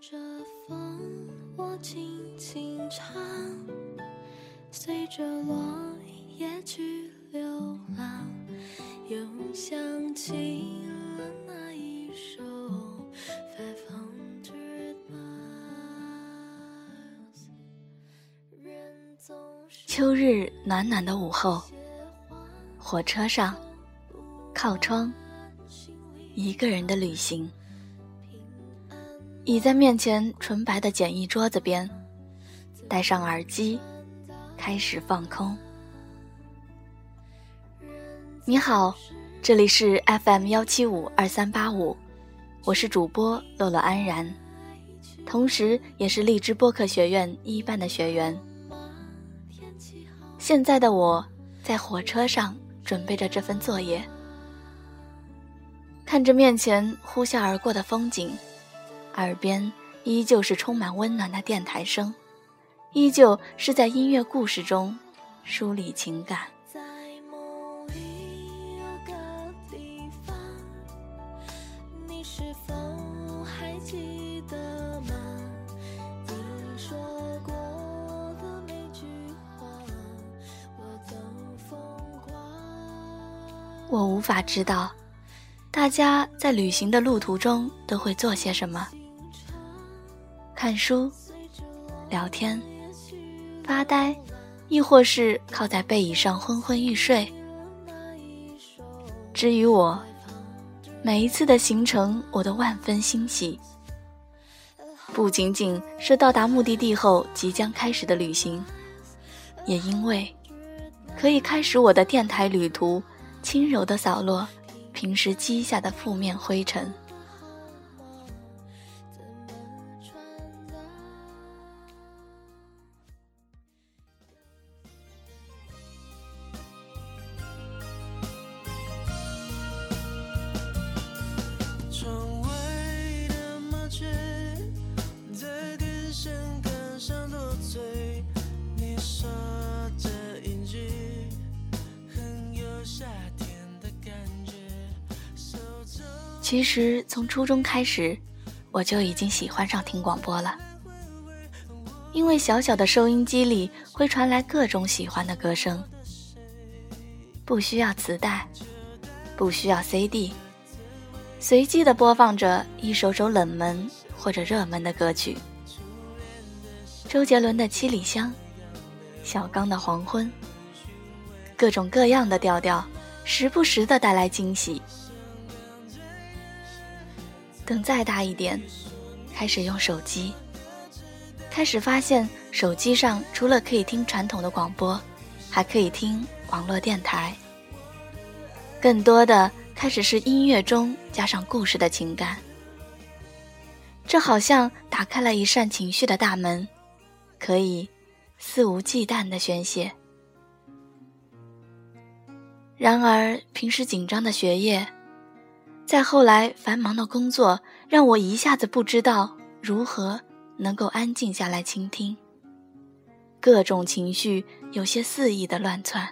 着风，我轻轻唱，随着落叶去流浪，又想起了那一首《Five Hundred Miles》。人总是秋日暖暖的午后，火车上，靠窗，一个人的旅行。倚在面前纯白的简易桌子边，戴上耳机，开始放空。你好，这里是 FM 幺七五二三八五，我是主播洛洛安然，同时也是荔枝播客学院一班的学员。现在的我在火车上准备着这份作业，看着面前呼啸而过的风景。耳边依旧是充满温暖的电台声，依旧是在音乐故事中梳理情感。在某一个地方，你是否还记得吗？你说过的每句话，我都疯狂。我无法知道，大家在旅行的路途中都会做些什么。看书、聊天、发呆，亦或是靠在背椅上昏昏欲睡。至于我，每一次的行程我都万分欣喜，不仅仅是到达目的地后即将开始的旅行，也因为可以开始我的电台旅途，轻柔的扫落平时积下的负面灰尘。其实从初中开始，我就已经喜欢上听广播了，因为小小的收音机里会传来各种喜欢的歌声，不需要磁带，不需要 CD，随机的播放着一首首冷门或者热门的歌曲，周杰伦的《七里香》，小刚的《黄昏》，各种各样的调调，时不时的带来惊喜。等再大一点，开始用手机，开始发现手机上除了可以听传统的广播，还可以听网络电台。更多的开始是音乐中加上故事的情感，这好像打开了一扇情绪的大门，可以肆无忌惮的宣泄。然而，平时紧张的学业。再后来，繁忙的工作让我一下子不知道如何能够安静下来倾听，各种情绪有些肆意的乱窜。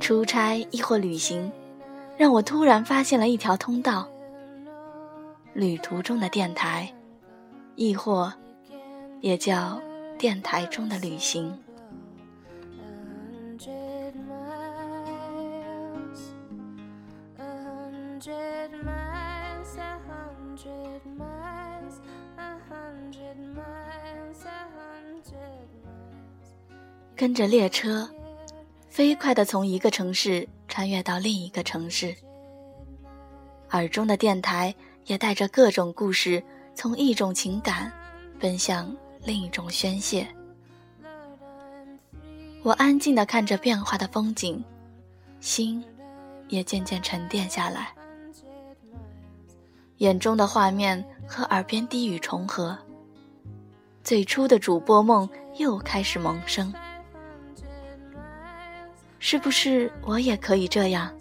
出差亦或旅行，让我突然发现了一条通道：旅途中的电台，亦或也叫电台中的旅行。Hundred miles, a hundred miles, a hundred miles. 跟着列车，飞快地从一个城市穿越到另一个城市，耳中的电台也带着各种故事，从一种情感奔向另一种宣泄。我安静地看着变化的风景，心也渐渐沉淀下来，眼中的画面和耳边低语重合，最初的主播梦又开始萌生。是不是我也可以这样，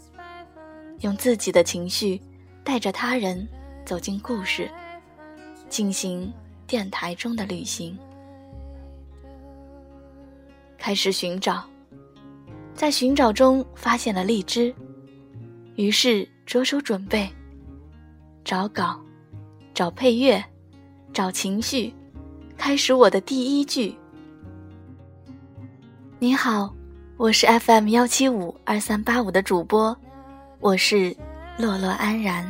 用自己的情绪，带着他人走进故事，进行电台中的旅行？开始寻找，在寻找中发现了荔枝，于是着手准备，找稿，找配乐，找情绪，开始我的第一句。你好，我是 FM 幺七五二三八五的主播，我是洛洛安然。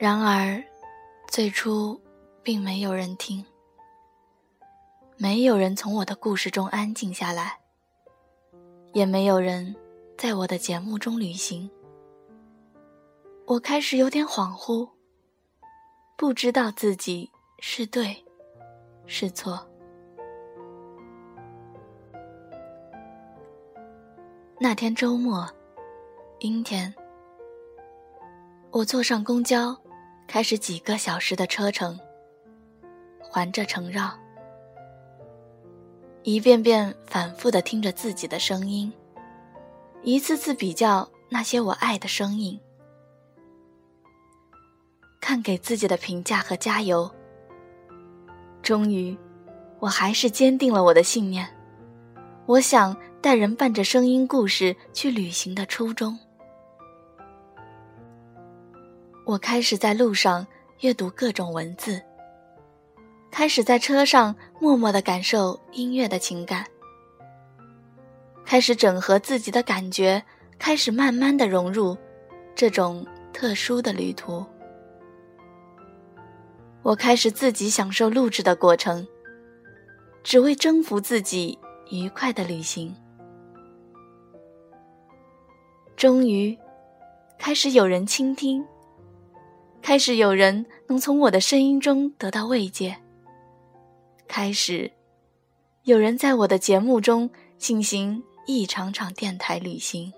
然而，最初并没有人听，没有人从我的故事中安静下来，也没有人在我的节目中旅行。我开始有点恍惚，不知道自己是对是错。那天周末，阴天，我坐上公交。开始几个小时的车程，环着城绕，一遍遍反复的听着自己的声音，一次次比较那些我爱的声音，看给自己的评价和加油。终于，我还是坚定了我的信念，我想带人伴着声音故事去旅行的初衷。我开始在路上阅读各种文字，开始在车上默默的感受音乐的情感，开始整合自己的感觉，开始慢慢的融入这种特殊的旅途。我开始自己享受录制的过程，只为征服自己愉快的旅行。终于，开始有人倾听。开始有人能从我的声音中得到慰藉。开始，有人在我的节目中进行一场场电台旅行。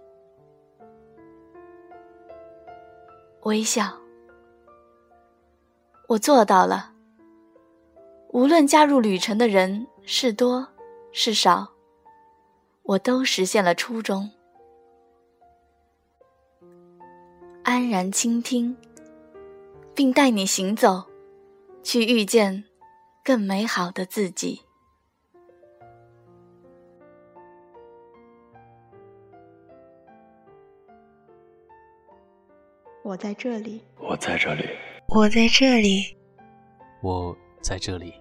微笑，我做到了。无论加入旅程的人是多是少，我都实现了初衷。安然倾听。并带你行走，去遇见更美好的自己。我在这里，我在这里，我在这里，我在这里，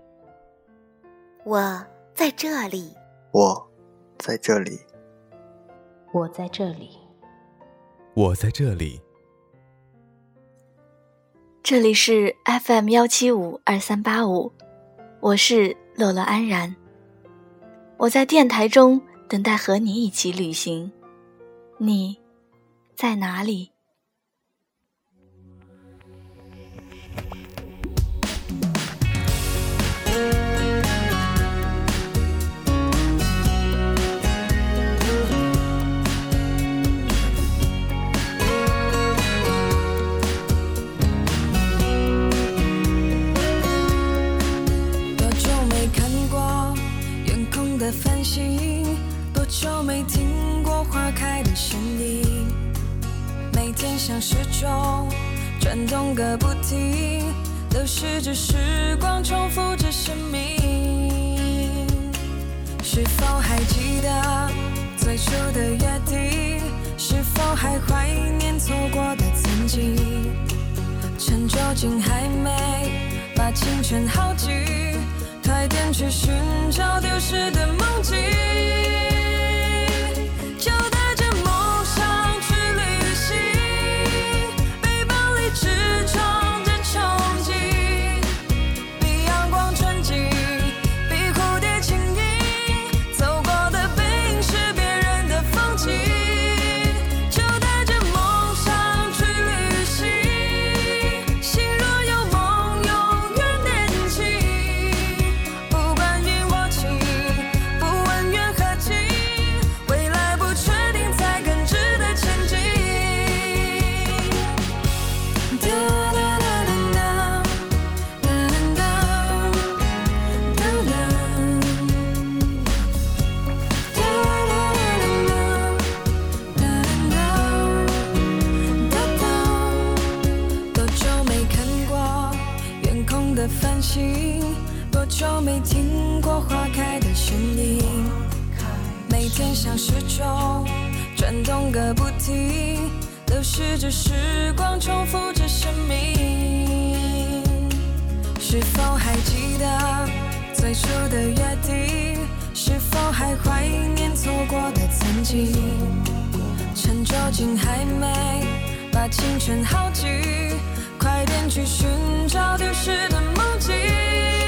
我在这里，我在这里，我在这里，我在这里。这里是 FM 幺七五二三八五，我是乐乐安然。我在电台中等待和你一起旅行，你在哪里？中转动个不停，流逝着时光，重复着生命。是否还记得最初的约定？是否还怀念错过的曾经？趁酒精还没把青春耗尽，快点去寻找丢失的去着时光，重复着生命。是否还记得最初的约定？是否还怀念错过的曾经？趁酒精还没把青春耗尽，快点去寻找丢失的梦境。